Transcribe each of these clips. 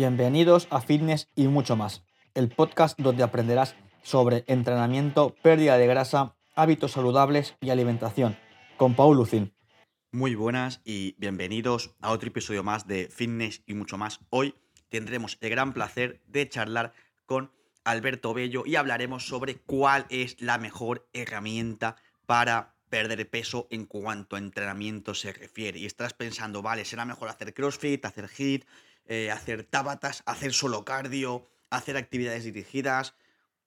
Bienvenidos a Fitness y mucho más, el podcast donde aprenderás sobre entrenamiento, pérdida de grasa, hábitos saludables y alimentación, con Paul Lucin. Muy buenas y bienvenidos a otro episodio más de Fitness y mucho más. Hoy tendremos el gran placer de charlar con Alberto Bello y hablaremos sobre cuál es la mejor herramienta para perder peso en cuanto a entrenamiento se refiere. Y estás pensando, vale, será mejor hacer CrossFit, hacer HIIT, eh, hacer tabatas, hacer solo cardio, hacer actividades dirigidas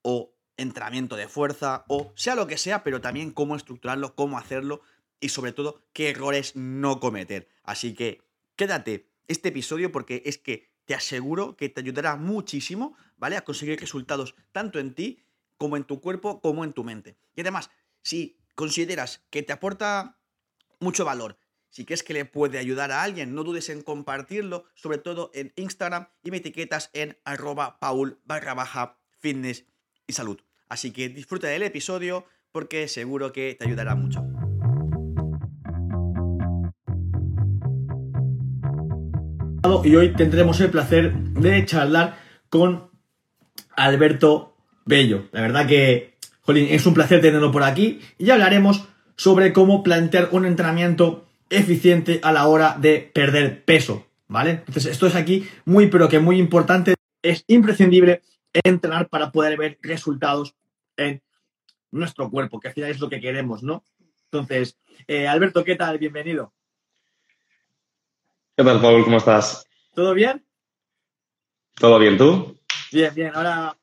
o entrenamiento de fuerza o sea lo que sea, pero también cómo estructurarlo, cómo hacerlo y sobre todo qué errores no cometer. Así que quédate este episodio porque es que te aseguro que te ayudará muchísimo, ¿vale? A conseguir resultados tanto en ti como en tu cuerpo como en tu mente. Y además, si consideras que te aporta mucho valor, si crees que le puede ayudar a alguien, no dudes en compartirlo, sobre todo en Instagram y me etiquetas en arroba paul barra baja fitness y salud. Así que disfruta del episodio porque seguro que te ayudará mucho. Y hoy tendremos el placer de charlar con Alberto Bello. La verdad que, jolín, es un placer tenerlo por aquí y hablaremos sobre cómo plantear un entrenamiento eficiente a la hora de perder peso, ¿vale? Entonces, esto es aquí muy, pero que muy importante. Es imprescindible entrenar para poder ver resultados en nuestro cuerpo, que al final es lo que queremos, ¿no? Entonces, eh, Alberto, ¿qué tal? Bienvenido. ¿Qué tal, Paul? ¿Cómo estás? ¿Todo bien? ¿Todo bien tú? Bien, bien. Ahora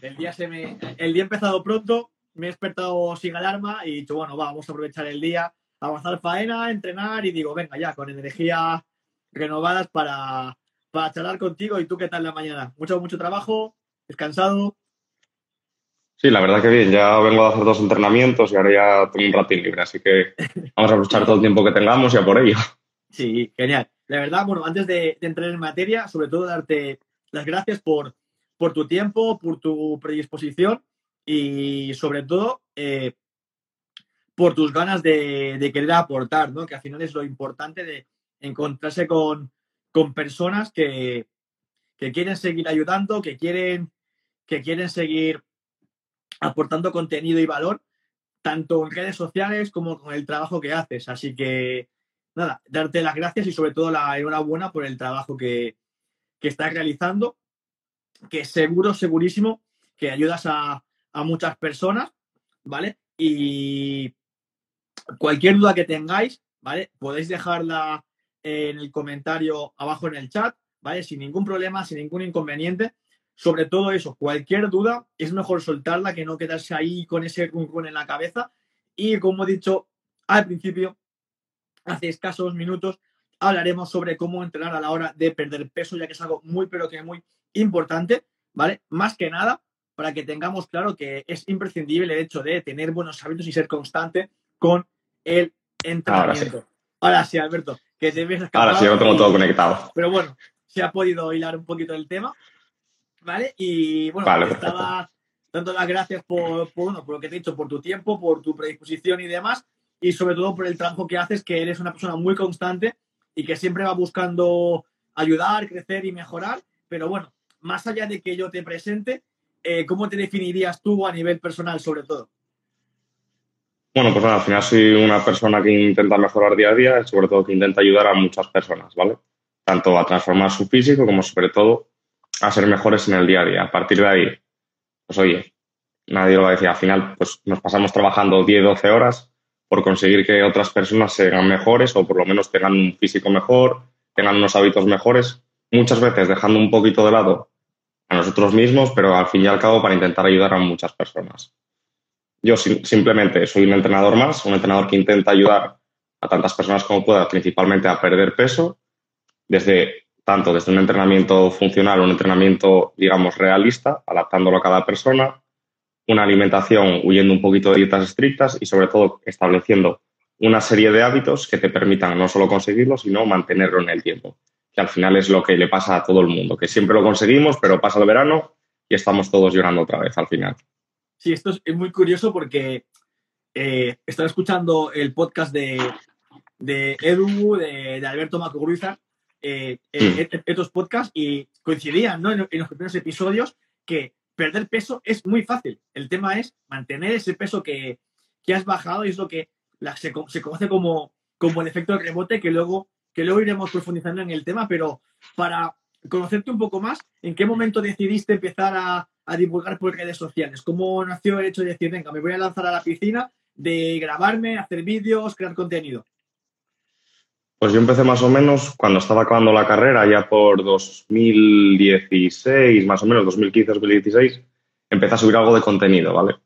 el día se me, el día ha empezado pronto, me he despertado sin alarma y he dicho, bueno, vamos a aprovechar el día, avanzar faena, entrenar y digo, venga ya, con energías renovadas para, para charlar contigo. ¿Y tú qué tal la mañana? ¿Mucho, mucho trabajo? ¿Descansado? Sí, la verdad que bien. Ya vengo a hacer dos entrenamientos y ahora ya tengo un ratín libre, así que vamos a aprovechar todo el tiempo que tengamos y a por ello. Sí, genial. La verdad, bueno, antes de, entrar en materia, sobre todo darte las gracias por, por tu tiempo, por tu predisposición y sobre todo eh, por tus ganas de, querer aportar, ¿no? Que al final es lo importante de encontrarse con, personas que, quieren seguir ayudando, que quieren, que quieren seguir aportando contenido y valor, tanto en redes sociales como con el trabajo que haces. Así que nada, darte las gracias y sobre todo la enhorabuena por el trabajo que, estás realizando, que seguro, segurísimo, que ayudas a, muchas personas, ¿vale? Y cualquier duda que tengáis, ¿vale? Podéis dejarla en el comentario abajo en el chat, ¿vale? Sin ningún problema, sin ningún inconveniente. Sobre todo eso, cualquier duda es mejor soltarla que no quedarse ahí con ese run en la cabeza. Y como he dicho al principio, hace escasos minutos hablaremos sobre cómo entrenar a la hora de perder peso, ya que es algo muy, pero que muy importante, ¿vale? Más que nada, para que tengamos claro que es imprescindible el hecho de tener buenos hábitos y ser constante con el entrenamiento. Ahora sí, Alberto, que te ves Ahora sí, lo tengo todo conectado. Pero bueno, se ha podido hilar un poquito el tema, ¿vale? Y bueno, estaba dando las gracias por, por, por lo que te he dicho, por tu tiempo, por tu predisposición y demás y sobre todo por el trabajo que haces, que eres una persona muy constante y que siempre va buscando ayudar, crecer y mejorar. Pero bueno, más allá de que yo te presente, eh, ¿cómo te definirías tú a nivel personal sobre todo? Bueno, pues nada, al final soy una persona que intenta mejorar día a día y sobre todo que intenta ayudar a muchas personas, ¿vale? Tanto a transformar su físico como sobre todo a ser mejores en el día a día. A partir de ahí, pues oye, nadie lo va a decir, al final pues nos pasamos trabajando 10, 12 horas por conseguir que otras personas sean mejores o por lo menos tengan un físico mejor, tengan unos hábitos mejores, muchas veces dejando un poquito de lado a nosotros mismos, pero al fin y al cabo para intentar ayudar a muchas personas. Yo simplemente soy un entrenador más, un entrenador que intenta ayudar a tantas personas como pueda, principalmente a perder peso, desde tanto desde un entrenamiento funcional, un entrenamiento, digamos, realista, adaptándolo a cada persona, una alimentación huyendo un poquito de dietas estrictas y sobre todo estableciendo una serie de hábitos que te permitan no solo conseguirlo, sino mantenerlo en el tiempo, que al final es lo que le pasa a todo el mundo, que siempre lo conseguimos, pero pasa el verano y estamos todos llorando otra vez al final. Sí, esto es muy curioso porque eh, estaba escuchando el podcast de, de Edu, de, Alberto Macogruiza, eh, eh, mm. estos podcasts y coincidían ¿no? en, los primeros episodios que perder peso es muy fácil. El tema es mantener ese peso que, has bajado y es lo que se, conoce como, como el efecto de rebote que luego, que luego iremos profundizando en el tema, pero para conocerte un poco más, ¿en qué momento decidiste empezar a, a divulgar por redes sociales? ¿Cómo nació el hecho de decir, venga, me voy a lanzar a la piscina, de grabarme, hacer vídeos, crear contenido? Pues yo empecé más o menos cuando estaba acabando la carrera, ya por 2016, más o menos, 2015-2016, empecé a subir algo de contenido, ¿vale?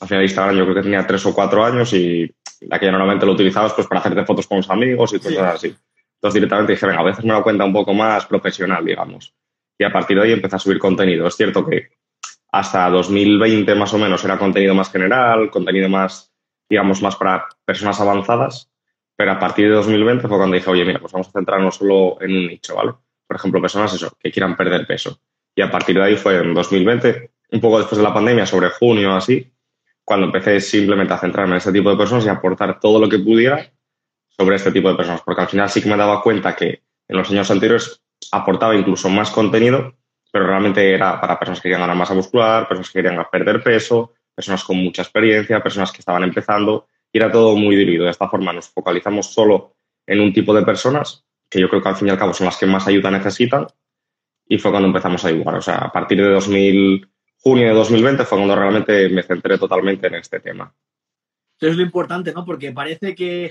Al final Instagram yo creo que tenía tres o cuatro años y la que yo normalmente lo utilizabas pues para hacerte fotos con los amigos y cosas así. Entonces directamente dije, venga, a veces me lo cuenta un poco más profesional, digamos. Y a partir de ahí empecé a subir contenido. Es cierto que hasta 2020 más o menos era contenido más general, contenido más, digamos, más para personas avanzadas pero a partir de 2020 fue cuando dije, oye, mira, pues vamos a centrarnos solo en un nicho, ¿vale? Por ejemplo, personas eso, que quieran perder peso. Y a partir de ahí fue en 2020, un poco después de la pandemia, sobre junio así, cuando empecé simplemente a centrarme en este tipo de personas y aportar todo lo que pudiera sobre este tipo de personas. Porque al final sí que me daba cuenta que en los años anteriores aportaba incluso más contenido, pero realmente era para personas que querían ganar masa muscular, personas que querían perder peso, personas con mucha experiencia, personas que estaban empezando y era todo muy diluido. De esta forma nos focalizamos solo en un tipo de personas, que yo creo que al fin y al cabo son las que más ayuda necesitan, y fue cuando empezamos a dibujar. O sea, a partir de 2000, junio de 2020 fue cuando realmente me centré totalmente en este tema. Eso es lo importante, ¿no? Porque parece que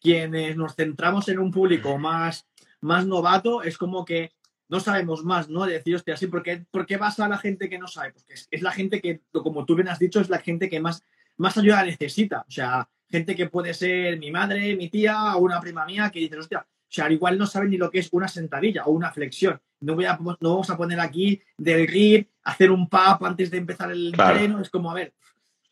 quienes nos centramos en un público más, más novato es como que no sabemos más, ¿no? De decir, hostia, así, ¿por qué, ¿por qué vas a la gente que no sabe? Porque es, es, la gente que, como tú bien has dicho, es la gente que más más ayuda necesita. O sea, gente que puede ser mi madre, mi tía o una prima mía que dice, hostia, o sea, igual no saben ni lo que es una sentadilla o una flexión. No, voy a, no vamos a poner aquí del grip, hacer un pap antes de empezar el entreno. Es como, a ver,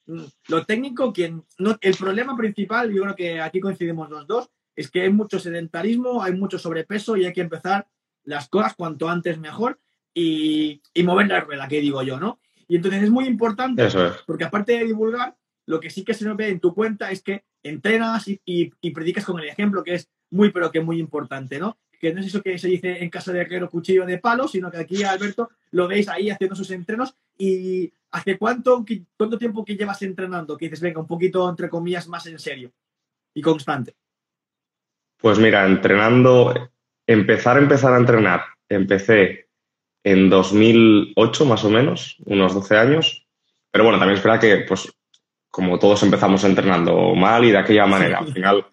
mm, lo técnico, quien no, el problema principal, yo creo que aquí coincidimos los dos, es que hay mucho sedentarismo, hay mucho sobrepeso y hay que empezar las cosas cuanto antes mejor y, y mover la rueda, que digo yo, ¿no? Y entonces es muy importante, porque aparte de divulgar, lo que sí que se nos ve en tu cuenta es que entrenas y, y, predicas con el ejemplo, que es muy, pero que muy importante, ¿no? Que no es eso que se dice en casa de herrero cuchillo de palo, sino que aquí Alberto lo veis ahí haciendo sus entrenos. ¿Y hace cuánto, cuánto tiempo que llevas entrenando? Que dices, venga, un poquito, entre comillas, más en serio y constante. Pues mira, entrenando, empezar, empezar a entrenar, empecé en 2008 más o menos, unos 12 años. Pero bueno, también es verdad que pues, como todos empezamos entrenando mal y de aquella manera. Al final,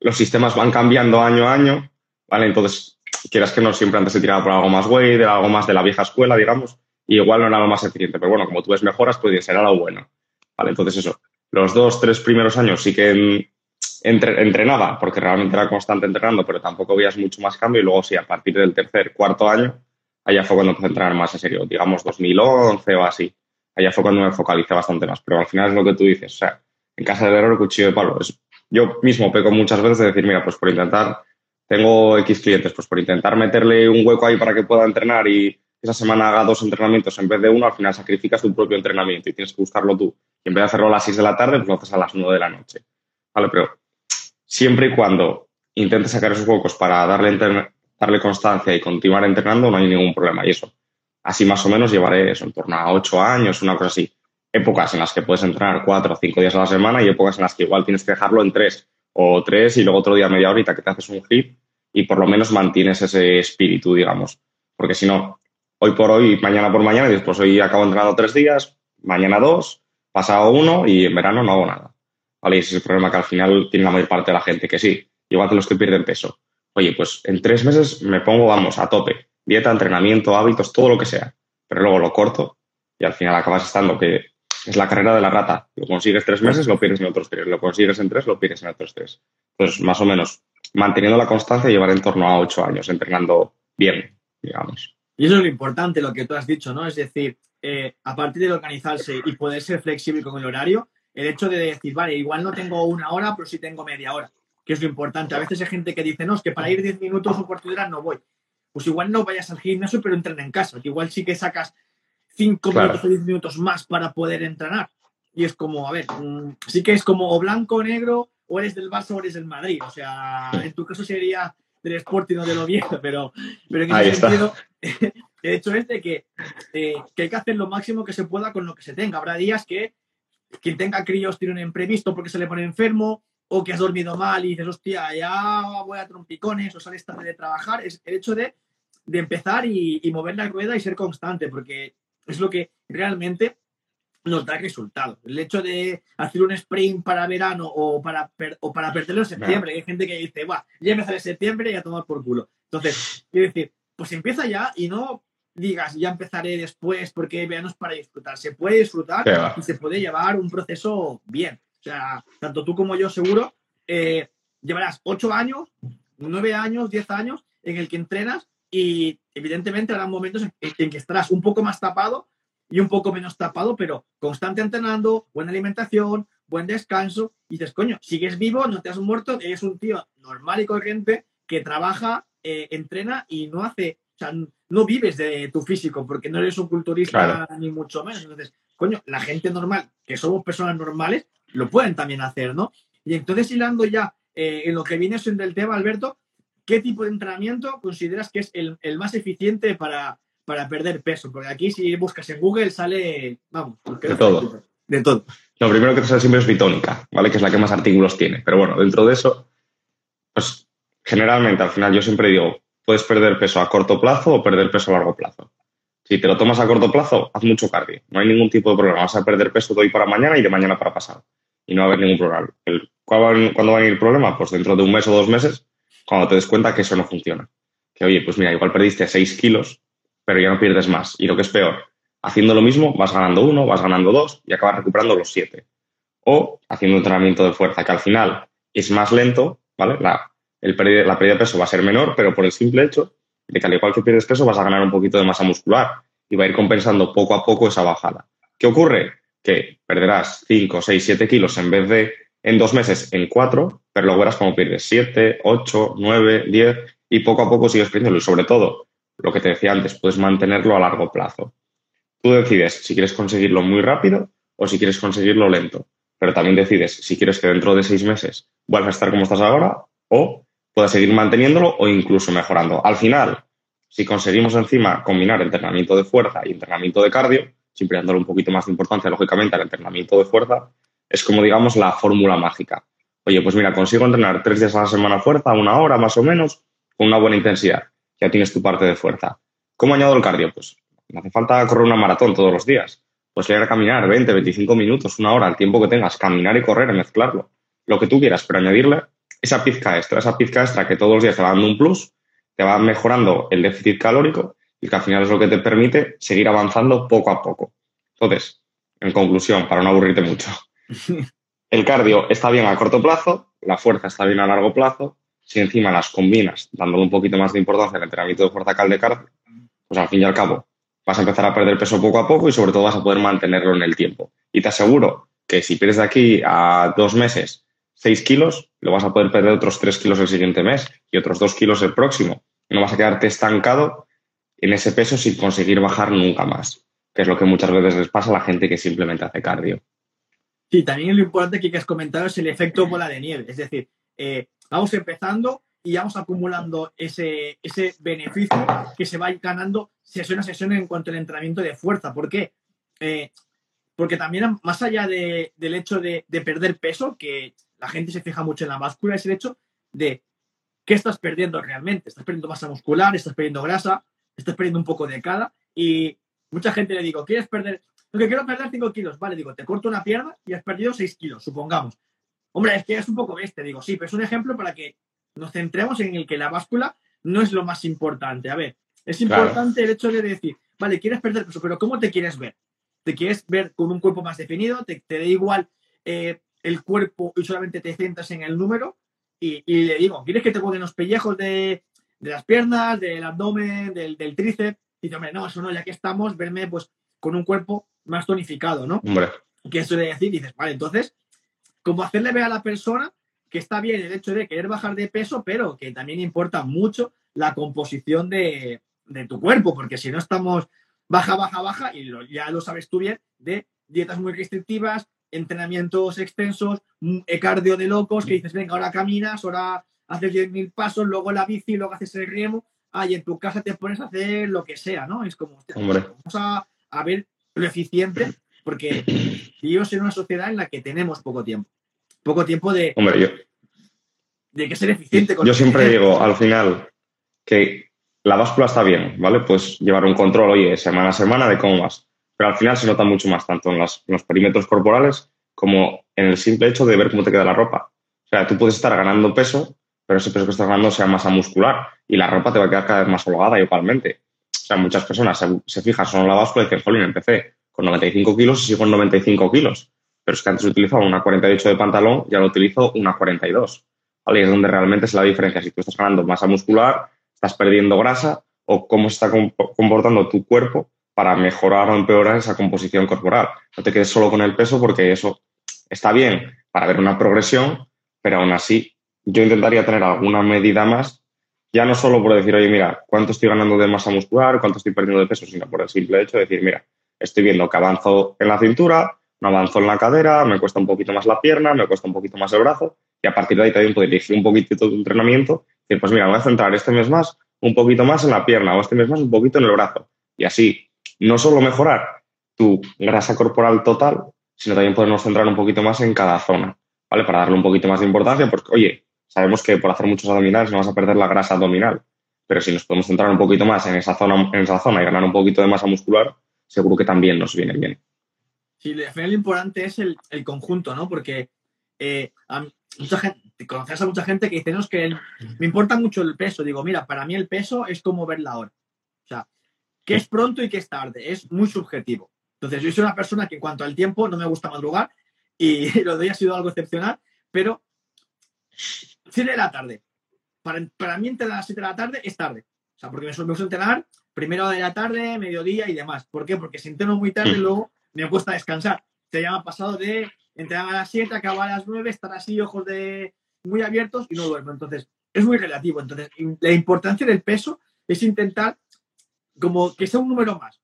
los sistemas van cambiando año a año, ¿vale? Entonces, quieras que no, siempre antes se tiraba por algo más weight, algo más de la vieja escuela, digamos, y igual no era lo más eficiente. Pero bueno, como tú ves mejoras, pues será lo bueno, ¿vale? Entonces, eso, los dos, tres primeros años sí que entrenaba, porque realmente era constante entrenando, pero tampoco veías mucho más cambio. Y luego, sí, a partir del tercer, cuarto año, allá fue cuando empecé a entrenar más en serio, digamos 2011 o así allá fue cuando me focalicé bastante más. Pero al final es lo que tú dices, o sea, en casa del error, cuchillo de palo. yo mismo peco muchas veces de decir, mira, pues por intentar, tengo X clientes, pues por intentar meterle un hueco ahí para que pueda entrenar y esa semana haga dos entrenamientos en vez de uno, al final sacrificas tu propio entrenamiento y tienes que buscarlo tú. Y en vez de hacerlo a las 6 de la tarde, pues lo haces a las 9 de la noche. Vale, pero siempre y cuando intentes sacar esos huecos para darle, darle constancia y continuar entrenando, no hay ningún problema. Y eso, así más o menos llevaré eso, en torno a ocho años, una cosa así. Épocas en las que puedes entrenar cuatro o cinco días a la semana y épocas en las que igual tienes que dejarlo en tres o tres y luego otro día media horita que te haces un hit y por lo menos mantienes ese espíritu, digamos. Porque si no, hoy por hoy, mañana por mañana, y después hoy acabo entrenando tres días, mañana dos, pasado uno y en verano no hago nada. ¿Vale? Y ese es el problema que al final tiene la mayor parte de la gente, que sí, igual que los que pierden peso. Oye, pues en tres meses me pongo, vamos, a tope dieta, entrenamiento, hábitos, todo lo que sea. Pero luego lo corto y al final acabas estando que es la carrera de la rata. Lo consigues tres meses, lo pierdes en otros tres. Lo consigues en tres, lo pierdes en otros tres. Entonces, más o menos, manteniendo la constancia, llevar en torno a ocho años entrenando bien, digamos. Y eso es lo importante, lo que tú has dicho, ¿no? Es decir, eh, a partir de organizarse y poder ser flexible con el horario, el hecho de decir, vale, igual no tengo una hora, pero sí tengo media hora, que es lo importante. A veces hay gente que dice, no, es que para ir diez minutos o cuarto de hora no voy pues igual no vayas al gimnasio, pero entrena en casa, que igual sí que sacas 5 minutos o 10 minutos más para poder entrenar. Y es como, a ver, mm, sí que es como o blanco o negro, o eres del Barça o eres del Madrid. O sea, en tu caso sería del Sporting o del Oviedo, pero, pero en ese sentido, El hecho es de que, eh, que hay que hacer lo máximo que se pueda con lo que se tenga. Habrá días que quien tenga críos tiene un imprevisto porque se le pone enfermo o que has dormido mal y dices, hostia, ya voy a trompicones o sales tarde de trabajar. Es el hecho de, de empezar y, y mover la rueda y ser constante, porque es lo que realmente nos da resultado. El hecho de hacer un sprint para verano o para, per- o para perderlo en septiembre. Hay gente que dice, va, ya empezar en septiembre y a tomar por culo. Entonces, quiero decir, pues empieza ya y no digas, ya empezaré después porque verano es para disfrutar. Se puede disfrutar Qué y se puede llevar un proceso bien. O sea, tanto tú como yo seguro, eh, llevarás ocho años, nueve años, diez años en el que entrenas y evidentemente habrá momentos en, en que estarás un poco más tapado y un poco menos tapado, pero constante entrenando, buena alimentación, buen descanso, y dices, coño, sigues vivo, no te has muerto, eres un tío normal y corriente que trabaja, eh, entrena y no hace, o sea, no vives de tu físico, porque no eres un culturista ni mucho menos. Entonces, coño, la gente normal, que somos personas normales, lo pueden también hacer, ¿no? Y entonces, hilando ya eh, en lo que viene siendo el tema, Alberto, ¿qué tipo de entrenamiento consideras que es el, el más eficiente para, para perder peso? Porque aquí si buscas en Google sale, vamos, De todo. De todo. Lo primero que te sale siempre es bitónica, ¿vale? Que es la que más artículos tiene. Pero bueno, dentro de eso, pues generalmente al final yo siempre digo, puedes perder peso a corto plazo o perder peso a largo plazo. Si te lo tomas a corto plazo, haz mucho cardio. No hay ningún tipo de problema. Vas a perder peso de hoy para mañana y de mañana para pasado. Y no va a haber ningún problema. El- ¿cuándo, cuándo va a venir el problema? Pues dentro de un mes o dos meses, cuando te des cuenta que eso no funciona. Que oye, pues mira, igual perdiste 6 kilos, pero ya no pierdes más. Y lo que es peor, haciendo lo mismo, vas ganando uno, vas ganando dos y acabas recuperando los siete. O haciendo un entrenamiento de fuerza, que al final es más lento, ¿vale? La, el pérdida- la pérdida de peso va a ser menor, pero por el simple hecho de que al igual que pierdes peso, vas a ganar un poquito de masa muscular y va a ir compensando poco a poco esa bajada. ¿Qué ocurre? Que perderás 5, 6, 7 kilos en vez de en dos meses en cuatro, pero luego verás como pierdes 7, 8, 9, 10 y poco a poco sigues perdiendo. Y sobre todo, lo que te decía antes, puedes mantenerlo a largo plazo. Tú decides si quieres conseguirlo muy rápido o si quieres conseguirlo lento, pero también decides si quieres que dentro de seis meses vuelvas a estar como estás ahora o puedas seguir manteniéndolo o incluso mejorando. Al final, si conseguimos encima combinar entrenamiento de fuerza y entrenamiento de cardio, siempre dándole un poquito más de importancia, lógicamente, al entrenamiento de fuerza, es como, digamos, la fórmula mágica. Oye, pues mira, consigo entrenar tres días a la semana fuerza, una hora más o menos, con una buena intensidad. Ya tienes tu parte de fuerza. ¿Cómo añado el cardio? Pues no hace falta correr una maratón todos los días. Pues ir a caminar 20, 25 minutos, una hora, el tiempo que tengas, caminar y correr, mezclarlo. Lo que tú quieras, pero añadirle esa pizca extra, esa pizca extra que todos los días te va dando un plus, te va mejorando el déficit calórico y que al final es lo que te permite seguir avanzando poco a poco. Entonces, en conclusión, para no aburrirte mucho, el cardio está bien a corto plazo, la fuerza está bien a largo plazo. Si encima las combinas, dándole un poquito más de importancia al entrenamiento de fuerza que al de cardio, pues al fin y al cabo vas a empezar a perder peso poco a poco y sobre todo vas a poder mantenerlo en el tiempo. Y te aseguro que si pierdes de aquí a dos meses 6 kilos, lo vas a poder perder otros 3 kilos el siguiente mes y otros 2 kilos el próximo. No vas a quedarte estancado en ese peso sin conseguir bajar nunca más, que es lo que muchas veces les pasa a la gente que simplemente hace cardio. Sí, también lo importante que has comentado es el efecto bola de nieve. Es decir, eh, vamos empezando y vamos acumulando ese, ese beneficio que se va ganando sesión a sesión en cuanto al entrenamiento de fuerza. ¿Por qué? Eh, porque también, más allá de, del hecho de, perder peso, que la gente se fija mucho en la báscula, es el hecho de qué estás perdiendo realmente. Estás perdiendo masa muscular, estás perdiendo grasa, estás perdiendo un poco de cada. Y mucha gente le digo, ¿quieres perder? Lo que quiero perder 5 kilos. Vale, digo, te corto una pierna y has perdido 6 kilos, supongamos. Hombre, es que es un poco bestia, digo, sí, pero es un ejemplo para que nos centremos en el que la báscula no es lo más importante. A ver, es importante claro. el hecho de decir, vale, quieres perder peso, pero ¿cómo te quieres ver? ¿Te quieres ver con un cuerpo más definido? ¿Te, te da igual eh, el cuerpo y solamente te centras en el número? Y, y le digo, ¿quieres que te pongan los pellejos de, de las piernas, del abdomen, del, del, tríceps? Y dice, hombre, no, eso no, ya que estamos, verme pues con un cuerpo más tonificado, ¿no? Hombre. Que eso de decir, dices, vale, entonces, como hacerle ver a la persona que está bien el hecho de querer bajar de peso, pero que también importa mucho la composición de, de tu cuerpo, porque si no estamos baja, baja, baja, y lo, ya lo sabes tú bien, de dietas muy restrictivas, entrenamientos extensos, cardio de locos, que dices, venga, ahora caminas, ahora haces 10.000 pasos, luego la bici, luego haces el remo, ah, y en tu casa te pones a hacer lo que sea, ¿no? Es como, hostia, Hombre. vamos a, a ver lo eficiente, porque vivimos en una sociedad en la que tenemos poco tiempo. Poco tiempo de, Hombre, yo, de que ser eficiente con yo siempre digo al final que la báscula está bien, ¿vale? Pues llevar un control, oye, semana a semana de cómo vas. Pero al final se nota mucho más, tanto en, los perímetros corporales como en el simple hecho de ver cómo te queda la ropa. O sea, tú puedes estar ganando peso, pero ese peso que estás ganando sea masa muscular y la ropa te va a quedar cada vez más holgada igualmente. O sea, muchas personas se, fijan solo en la báscula y dicen, jolín, empecé con 95 kilos y sigo en 95 kilos. Pero es que antes utilizaba una 48 de pantalón y ahora utilizo una 42. ¿vale? Y es donde realmente es la diferencia. Si tú estás ganando masa muscular, estás perdiendo grasa o cómo se está comp- comportando tu cuerpo para mejorar o empeorar esa composición corporal. No te quedes solo con el peso porque eso está bien para ver una progresión, pero aún así yo intentaría tener alguna medida más, ya no solo por decir, oye, mira, cuánto estoy ganando de masa muscular, cuánto estoy perdiendo de peso, sino por el simple hecho de decir, mira, estoy viendo que avanzo en la cintura, no avanzo en la cadera, me cuesta un poquito más la pierna, me cuesta un poquito más el brazo, y a partir de ahí también poder dirigir un poquitito de entrenamiento, y pues mira, voy a centrar este mes más un poquito más en la pierna o este mes más un poquito en el brazo. Y así, no solo mejorar tu grasa corporal total, sino también podernos centrar un poquito más en cada zona, ¿vale? Para darle un poquito más de importancia, porque, oye, sabemos que por hacer muchos abdominales no vas a perder la grasa abdominal, pero si nos podemos centrar un poquito más en esa zona, en esa zona y ganar un poquito de masa muscular, seguro que también nos viene bien. Sí, al final lo importante es el, conjunto, ¿no? Porque eh, a mucha gente, a mucha gente que dice, no, es que me importa mucho el peso. Digo, mira, para mí el peso es como ver la hora. Que es pronto y que es tarde, es muy subjetivo. Entonces, yo soy una persona que en cuanto al tiempo no me gusta madrugar y lo de hoy ha sido algo excepcional, pero 7 de la tarde. Para, para mí, entre las 7 de la tarde es tarde. O sea, porque me, suelo- me gusta entrenar primero de la tarde, mediodía y demás. ¿Por qué? Porque si entreno muy tarde, luego me cuesta descansar. Se llama pasado de entrenar a las 7, acabar a las 9, estar así, ojos de muy abiertos y no duermo. Entonces, es muy relativo. Entonces, la importancia del peso es intentar como que sea un número más.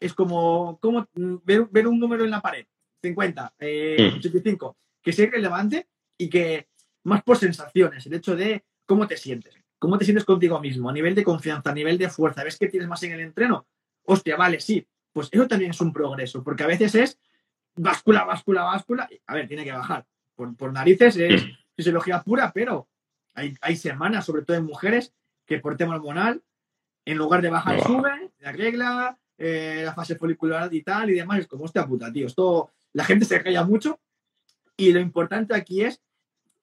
Es como, como mm, ver, ver un número en la pared. 50, eh, Mm. 85. Que sea relevante y que más por sensaciones. El hecho de cómo te sientes. Cómo te sientes contigo mismo. A nivel de confianza, a nivel de fuerza. ¿Ves que tienes más en el entreno? Hostia, vale, sí. Pues eso también es un progreso. Porque a veces es báscula, báscula, báscula. A ver, tiene que bajar. Por, por narices es fisiología pura, pero hay, hay semanas, sobre todo en mujeres, que por tema hormonal, en lugar de bajar, No sube, la regla, eh, la fase folicular y tal y demás. Es como, hostia puta, tío. Esto, la gente se calla mucho y lo importante aquí es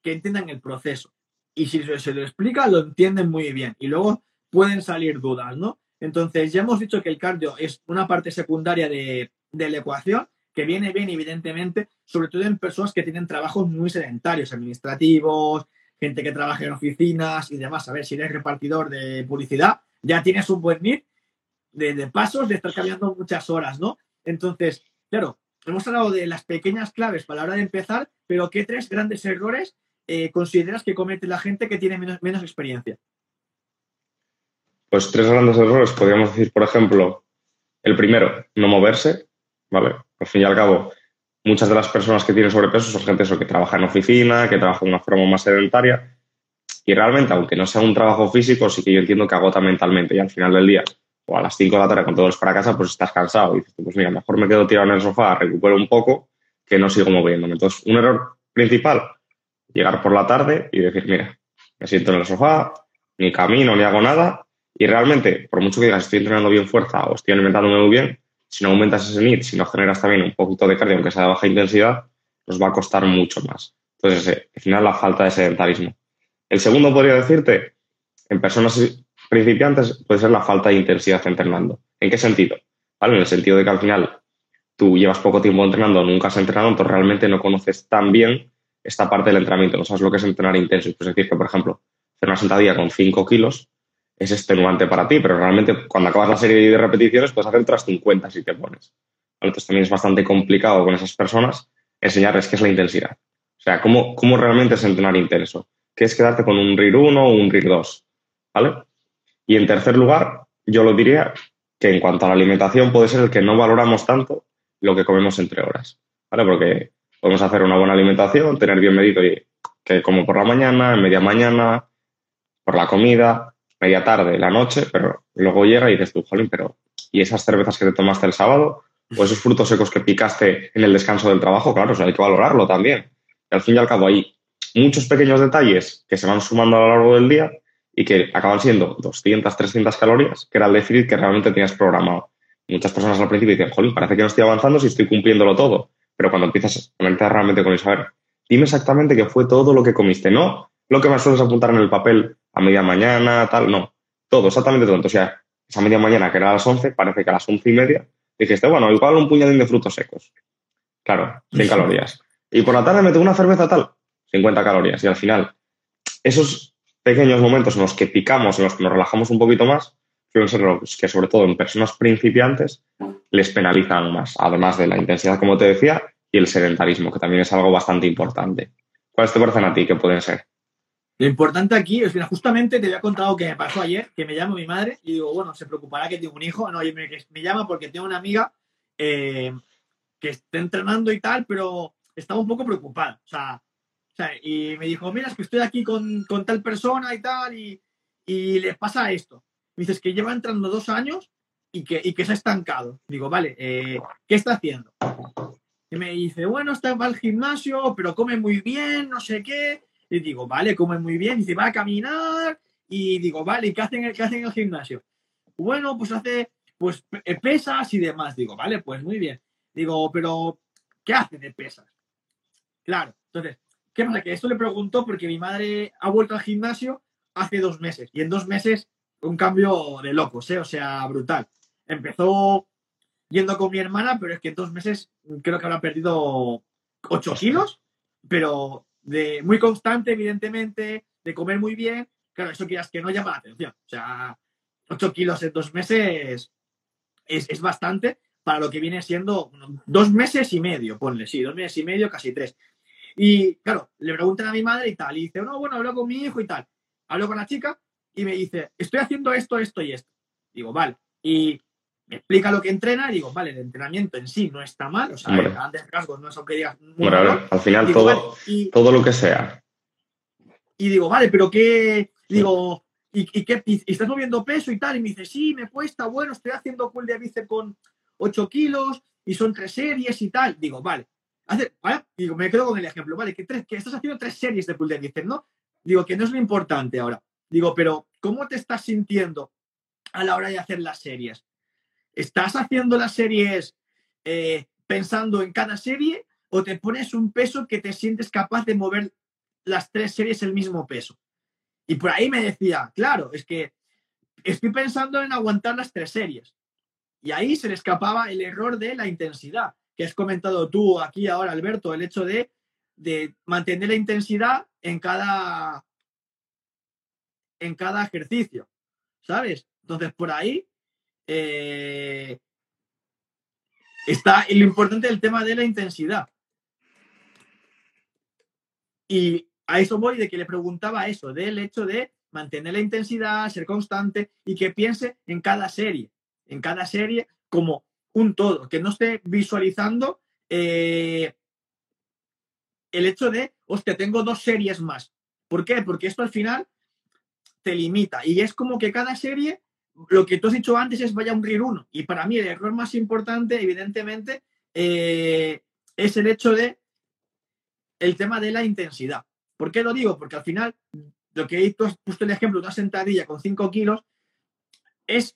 que entiendan el proceso. Y si se, se lo explica, lo entienden muy bien. Y luego pueden salir dudas, ¿no? Entonces, ya hemos dicho que el cardio es una parte secundaria de, de la ecuación que viene bien, evidentemente, sobre todo en personas que tienen trabajos muy sedentarios, administrativos, gente que trabaja en oficinas y demás. A ver, si eres repartidor de publicidad, ya tienes un buen de, de pasos de estar cambiando muchas horas, ¿no? Entonces, claro, hemos hablado de las pequeñas claves para la hora de empezar, pero ¿qué tres grandes errores eh, consideras que comete la gente que tiene menos, menos experiencia? Pues tres grandes errores, podríamos decir, por ejemplo, el primero, no moverse, ¿vale? Al fin y al cabo, muchas de las personas que tienen sobrepeso son gente eso, que trabaja en oficina, que trabaja de una forma más sedentaria y realmente, aunque no sea un trabajo físico, sí que yo entiendo que agota mentalmente y al final del día o a las 5 de la tarde cuando vuelves para casa, pues estás cansado y dices, pues mira, mejor me quedo tirado en el sofá, recupero un poco, que no sigo moviéndome. Entonces, un error principal, llegar por la tarde y decir, mira, me siento en el sofá, ni camino, ni hago nada, y realmente, por mucho que digas estoy entrenando bien fuerza o estoy alimentándome muy bien, si no aumentas ese NIT, si no generas también un poquito de cardio, aunque sea de baja intensidad, nos va a costar mucho más. Entonces, eh, al final, la falta de sedentarismo. El segundo podría decirte, en personas principiantes, puede ser la falta de intensidad entrenando. ¿En qué sentido? ¿Vale? En el sentido de que al final tú llevas poco tiempo entrenando, nunca has entrenado, entonces realmente no conoces tan bien esta parte del entrenamiento, no sabes lo que es entrenar intenso. Es decir, que, por ejemplo, hacer una sentadilla con 5 kilos es extenuante para ti, pero realmente cuando acabas la serie de repeticiones puedes hacer otras 50 si te pones. Entonces también es bastante complicado con esas personas enseñarles qué es la intensidad. O sea, cómo, cómo realmente es entrenar intenso. ¿Qué es quedarte con un RIR 1 o un RIR 2? ¿Vale? Y en tercer lugar, yo lo diría que en cuanto a la alimentación puede ser el que no valoramos tanto lo que comemos entre horas. ¿Vale? Porque podemos hacer una buena alimentación, tener bien medido y que como por la mañana, en media mañana, por la comida, media tarde, la noche, pero luego llega y dices tú, jolín, pero ¿y esas cervezas que te tomaste el sábado? ¿O esos frutos secos que picaste en el descanso del trabajo? Claro, o hay que valorarlo también. Y al fin y al cabo hay muchos pequeños detalles que se van sumando a lo largo del día y que acaban siendo 200, 300 calorías, que era el déficit que realmente tenías programado. Muchas personas al principio dicen, jolín, parece que no estoy avanzando si estoy cumpliéndolo todo. Pero cuando empiezas a ponerte realmente con eso, a ver, dime exactamente qué fue todo lo que comiste, no lo que me sueles apuntar en el papel a media mañana, tal, no. Todo, exactamente todo. O sea, esa media mañana que era a las 11, parece que a las once y media dijiste, bueno, igual un puñadín de frutos secos. Claro, 100 calorías. Y por la tarde me tengo una cerveza tal, 50 calorías. Y al final, esos pequeños momentos en los que picamos, en los que nos relajamos un poquito más, suelen ser los que, sobre todo en personas principiantes, les penalizan más, además de la intensidad, como te decía, y el sedentarismo, que también es algo bastante importante. ¿Cuáles te parecen a ti que pueden ser? Lo importante aquí es, que justamente te había contado que me pasó ayer, que me llama mi madre y digo, bueno, se preocupará que tengo un hijo. No, me, me llama porque tengo una amiga eh, que está entrenando y tal, pero estaba un poco preocupada. O sea, y me dijo, mira, es que estoy aquí con, tal persona y tal, y, y le pasa esto. Dices que lleva entrando dos años y que, y que se ha estancado. Digo, vale, eh, ¿qué está haciendo? Y me dice, bueno, está va al gimnasio, pero come muy bien, no sé qué. Y digo, vale, come muy bien. Y dice, va a caminar. Y digo, vale, ¿y qué hacen, qué hacen en el gimnasio? Bueno, pues hace pues pesas y demás. Digo, vale, pues muy bien. Digo, pero ¿qué hace de pesas? Claro, entonces, Que esto le preguntó porque mi madre ha vuelto al gimnasio hace dos meses. Y en dos meses, un cambio de locos, ¿eh? O sea, brutal. Empezó yendo con mi hermana, pero es que en dos meses creo que habrá perdido 8 kilos, pero de muy constante, evidentemente, de comer muy bien. Claro, eso quieras que no llama la atención. O sea, 8 kilos en dos meses es, bastante para lo que viene siendo dos meses y medio, ponle, sí, dos meses y medio, casi tres. Y claro, le preguntan a mi madre y tal, y dice, no, bueno, hablo con mi hijo y tal. Hablo con la chica y me dice, estoy haciendo esto, esto y esto. Digo, vale. Y me explica lo que entrena y digo, vale, el entrenamiento en sí no está mal, o sea, grandes rasgos no es que digas. bueno, al final todo, todo lo que sea. Y digo, vale, pero qué. Digo, ¿y, qué? Y estás moviendo peso y tal? Y me dice, sí, me cuesta, bueno, estoy haciendo pull de bíceps con 8 kilos y son tres series y tal. Digo, vale. Hace, Digo, me quedo con el ejemplo, vale, que, tres, que estás haciendo tres series de pull de bíceps, ¿no? Digo, que no es lo importante ahora. Digo, pero ¿cómo te estás sintiendo a la hora de hacer las series? ¿Estás haciendo las series eh, pensando en cada serie o te pones un peso que te sientes capaz de mover las tres series el mismo peso? Y por ahí me decía, claro, es que estoy pensando en aguantar las tres series. Y ahí se le escapaba el error de la intensidad, que has comentado tú aquí ahora, Alberto, el hecho de, de mantener la intensidad en cada, en cada ejercicio, ¿sabes? Entonces, por ahí eh, está lo importante del tema de la intensidad. Y a eso voy de que le preguntaba eso, del hecho de mantener la intensidad, ser constante y que piense en cada serie, en cada serie como un todo, que no esté visualizando eh, el hecho de, hostia, tengo dos series más. ¿Por qué? Porque esto al final te limita y es como que cada serie lo que tú has dicho antes es vaya a un uno. Y para mí el error más importante, evidentemente, eh, es el hecho de el tema de la intensidad. ¿Por qué lo digo? Porque al final, lo que tú has puesto el ejemplo una sentadilla con 5 kilos, es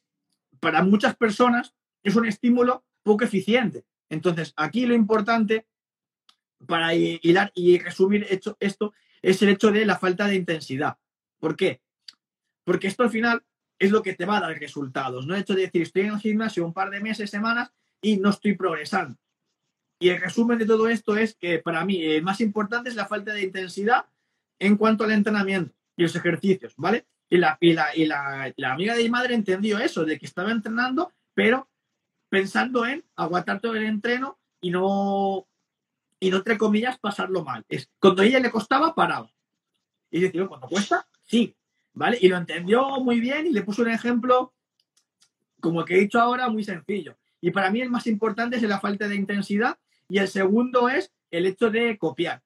para muchas personas es un estímulo poco eficiente. Entonces, aquí lo importante para hilar y resumir esto es el hecho de la falta de intensidad. ¿Por qué? Porque esto al final es lo que te va a dar resultados. No el hecho de decir, estoy en el gimnasio un par de meses, semanas y no estoy progresando. Y el resumen de todo esto es que para mí el más importante es la falta de intensidad en cuanto al entrenamiento y los ejercicios, ¿vale? Y la, y la, y la, la amiga de mi madre entendió eso, de que estaba entrenando, pero pensando en aguantar todo el entreno y no, y no, entre comillas, pasarlo mal. Es, cuando ella le costaba, paraba. Y decía, cuando cuesta, sí, ¿vale? Y lo entendió muy bien y le puso un ejemplo, como el que he dicho ahora, muy sencillo. Y para mí el más importante es la falta de intensidad y el segundo es el hecho de copiar.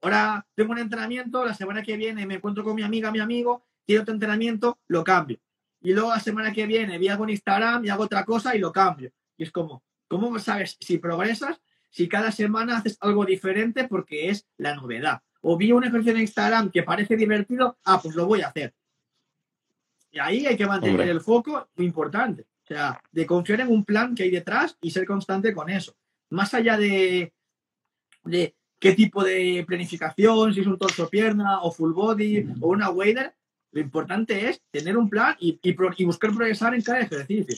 Ahora tengo un entrenamiento, la semana que viene me encuentro con mi amiga, mi amigo, quiero otro entrenamiento, lo cambio. Y luego la semana que viene vi algo en Instagram y hago otra cosa y lo cambio. Y es como, ¿cómo sabes si progresas si cada semana haces algo diferente porque es la novedad? O vi una ejercicio en Instagram que parece divertido, ah, pues lo voy a hacer. Y ahí hay que mantener el foco, muy importante. O sea, de confiar en un plan que hay detrás y ser constante con eso. Más allá de, de qué tipo de planificación, si es un torso pierna o full body o una wader, lo importante es tener un plan y, buscar progresar en cada ejercicio.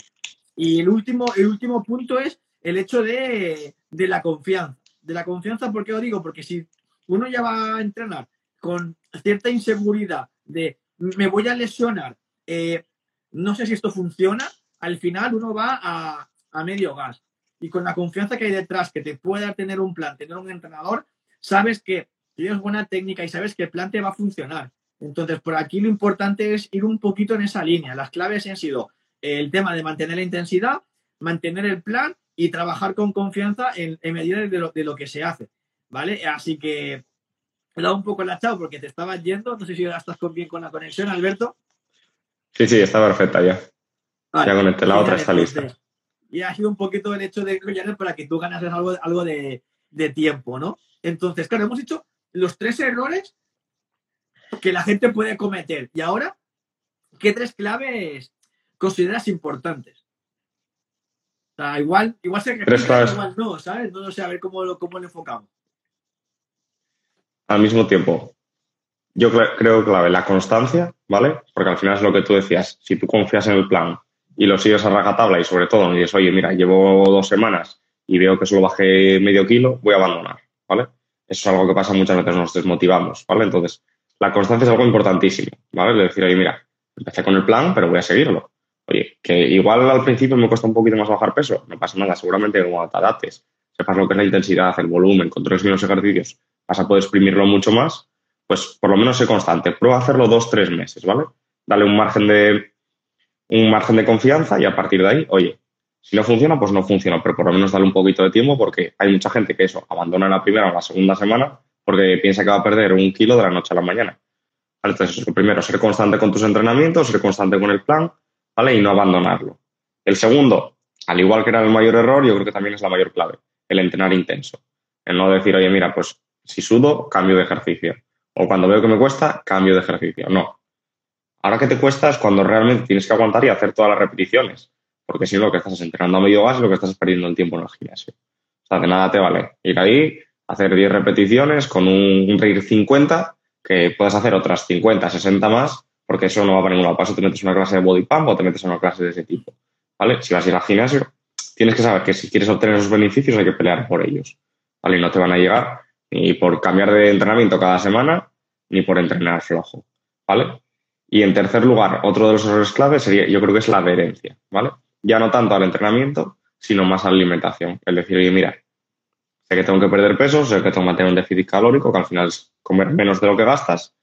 Y el último, el último punto es el hecho de, la confianza. De la confianza, ¿por qué lo digo? Porque si uno ya va a entrenar con cierta inseguridad de me voy a lesionar, eh, no sé si esto funciona, al final uno va a, a, medio gas. Y con la confianza que hay detrás, que te pueda tener un plan, tener un entrenador, sabes que tienes buena técnica y sabes que el plan te va a funcionar. Entonces, por aquí lo importante es ir un poquito en esa línea. Las claves han sido el tema de mantener la intensidad, mantener el plan y trabajar con confianza en, medida de lo, de lo, que se hace. ¿Vale? Así que he dado un poco la chao porque te estabas yendo. No sé si ahora estás bien con la conexión, Alberto. Sí, sí, está perfecta ya. ya conecté la otra, está lista. Y ha sido un poquito el hecho de para que tú ganas algo, algo de, de tiempo, ¿no? Entonces, claro, hemos hecho los tres errores que la gente puede cometer. Y ahora, ¿qué tres claves consideras importantes? O sea, igual, igual se igual no, ¿sabes? No, sé, a ver cómo lo, cómo lo enfocamos. Al mismo tiempo, yo creo clave la constancia, ¿vale? Porque al final es lo que tú decías. Si tú confías en el plan y lo sigues a rajatabla y sobre todo dices, oye, mira, llevo dos semanas y veo que solo bajé medio kilo, voy a abandonar, ¿vale? Eso es algo que pasa muchas veces, nos desmotivamos, ¿vale? Entonces, la constancia es algo importantísimo, ¿vale? Es decir, oye, mira, empecé con el plan, pero voy a seguirlo. Oye, que igual al principio me cuesta un poquito más bajar peso, no pasa nada, seguramente como te adaptes, sepas lo que es la intensidad, el volumen, controles bien los ejercicios, vas a poder exprimirlo mucho más, pues por lo menos sé constante. Prueba a hacerlo dos, tres meses, ¿vale? Dale un margen de, un margen de confianza y a partir de ahí, oye, si no funciona, pues no funciona, pero por lo menos dale un poquito de tiempo porque hay mucha gente que eso, abandona la primera o la segunda semana porque piensa que va a perder un kilo de la noche a la mañana. Entonces, lo primero, ser constante con tus entrenamientos, ser constante con el plan, ¿vale? Y no abandonarlo. El segundo, al igual que era el mayor error, yo creo que también es la mayor clave, el entrenar intenso. El no decir, oye, mira, pues si sudo, cambio de ejercicio. O cuando veo que me cuesta, cambio de ejercicio. No. Ahora que te cuesta es cuando realmente tienes que aguantar y hacer todas las repeticiones. Porque si no, lo que estás entrenando a medio gas y lo que estás perdiendo el tiempo en el gimnasio. O sea, de nada te vale ir ahí, hacer 10 repeticiones con un, RIR 50, que puedas hacer otras 50, 60 más, porque eso no va para ningún lado. Paso te metes una clase de body pump o te metes en una clase de ese tipo. ¿Vale? Si vas a ir al gimnasio, tienes que saber que si quieres obtener esos beneficios hay que pelear por ellos. ¿Vale? Y no te van a llegar ni por cambiar de entrenamiento cada semana, ni por entrenar flojo. ¿Vale? Y en tercer lugar, otro de los errores claves sería, yo creo que es la adherencia, ¿vale? Ya no tanto al entrenamiento, sino más a la alimentación. Es decir, oye, mira, Sé que tengo que perder peso, sé que tengo que mantener un déficit calórico, que al final es comer menos de lo que gastas,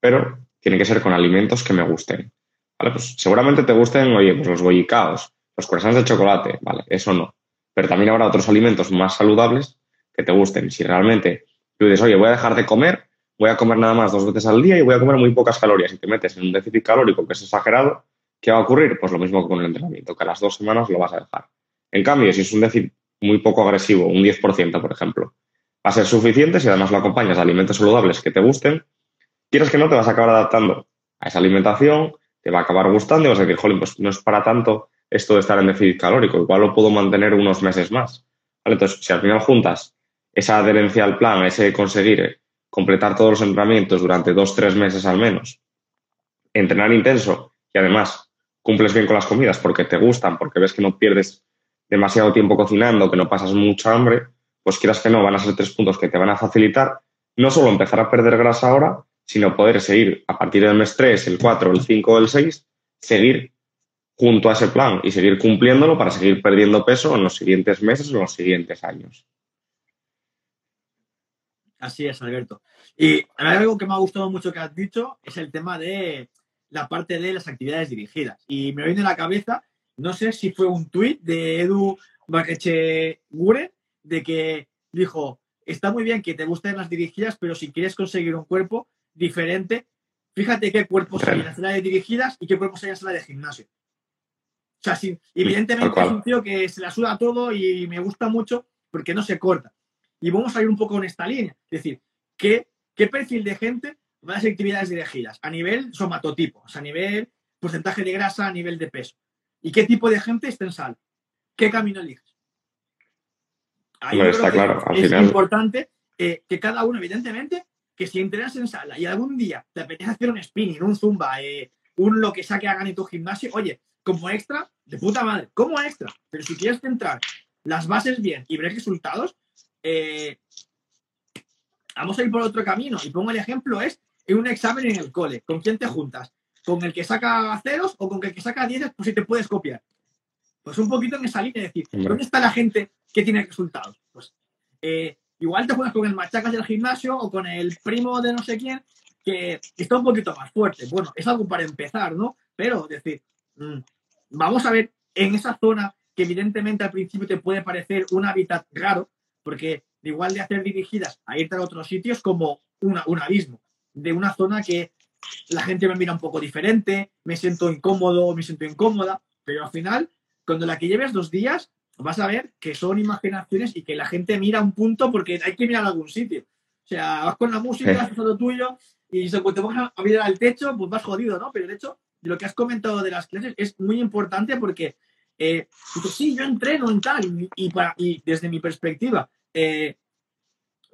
pero tiene que ser con alimentos que me gusten. Pues seguramente te gusten, oye, pues los bollicaos, los croissants de chocolate, ¿vale? Eso no. Pero también habrá otros alimentos más saludables que te gusten. Si realmente tú dices, oye, voy a dejar de comer, voy a comer nada más dos veces al día y voy a comer muy pocas calorías y te metes en un déficit calórico que es exagerado, ¿qué va a ocurrir? Pues lo mismo que con el entrenamiento, que a las dos semanas lo vas a dejar. En cambio, si es un déficit muy poco agresivo, un 10%, por ejemplo, va a ser suficiente si además lo acompañas de alimentos saludables que te gusten. Quieres que no, te vas a acabar adaptando a esa alimentación, te va a acabar gustando y vas a decir, jolín, pues no es para tanto esto de estar en déficit calórico, igual lo puedo mantener unos meses más. Entonces, si al final juntas esa adherencia al plan, ese conseguir completar todos los entrenamientos durante dos, tres meses al menos, entrenar intenso y además cumples bien con las comidas porque te gustan, porque ves que no pierdes demasiado tiempo cocinando, que no pasas mucha hambre, pues quieras que no, van a ser tres puntos que te van a facilitar no solo empezar a perder grasa ahora, sino poder seguir a partir del mes 3, el 4, el 5 o el 6, seguir junto a ese plan y seguir cumpliéndolo para seguir perdiendo peso en los siguientes meses o en los siguientes años. Así es, Alberto. Y algo que me ha gustado mucho que has dicho es el tema de la parte de las actividades dirigidas. Y me viene a la cabeza no sé si fue un tuit de Edu Gure de que dijo, está muy bien que te gusten las dirigidas, pero si quieres conseguir un cuerpo diferente, fíjate qué cuerpos hay en la sala de dirigidas y qué cuerpos hay en la sala de gimnasio. O sea, sí, evidentemente es un tío que se la suda todo y me gusta mucho porque no se corta. Y vamos a ir un poco en esta línea. Es decir, ¿qué, qué perfil de gente va a las actividades dirigidas? A nivel somatotipo, o sea, a nivel porcentaje de grasa, a nivel de peso. ¿Y qué tipo de gente está en sal? ¿Qué camino eliges? Ahí está claro. es importante eh, que cada uno, evidentemente, que si entrenas en sala y algún día te apetece hacer un spinning, un zumba, eh, un lo que sea que hagan en tu gimnasio, oye, como extra, de puta madre, como extra. Pero si quieres centrar las bases bien y ver resultados, eh, vamos a ir por otro camino. Y pongo el ejemplo, es en un examen en el cole. ¿Con quién te juntas? ¿Con el que saca ceros o con el que saca dieces? Pues si te puedes copiar. Pues un poquito en esa línea, es decir, ¿dónde está la gente que tiene resultados? Pues eh, igual te juegas con el machacas del gimnasio o con el primo de no sé quién que está un poquito más fuerte. Bueno, es algo para empezar, ¿no? Pero, es decir, mm, vamos a ver en esa zona que evidentemente al principio te puede parecer un hábitat raro, porque igual de hacer dirigidas a irte a otros sitios como una, un abismo, de una zona que la gente me mira un poco diferente, me siento incómodo, me siento incómoda, pero al final, cuando la que lleves dos días, vas a ver que son imaginaciones y que la gente mira un punto porque hay que mirar a algún sitio. O sea, vas con la música, haces lo tuyo y cuando te vas a mirar al techo, pues vas jodido, ¿no? Pero de hecho, lo que has comentado de las clases es muy importante porque, eh, sí, yo entreno en tal, y, para, y desde mi perspectiva, eh,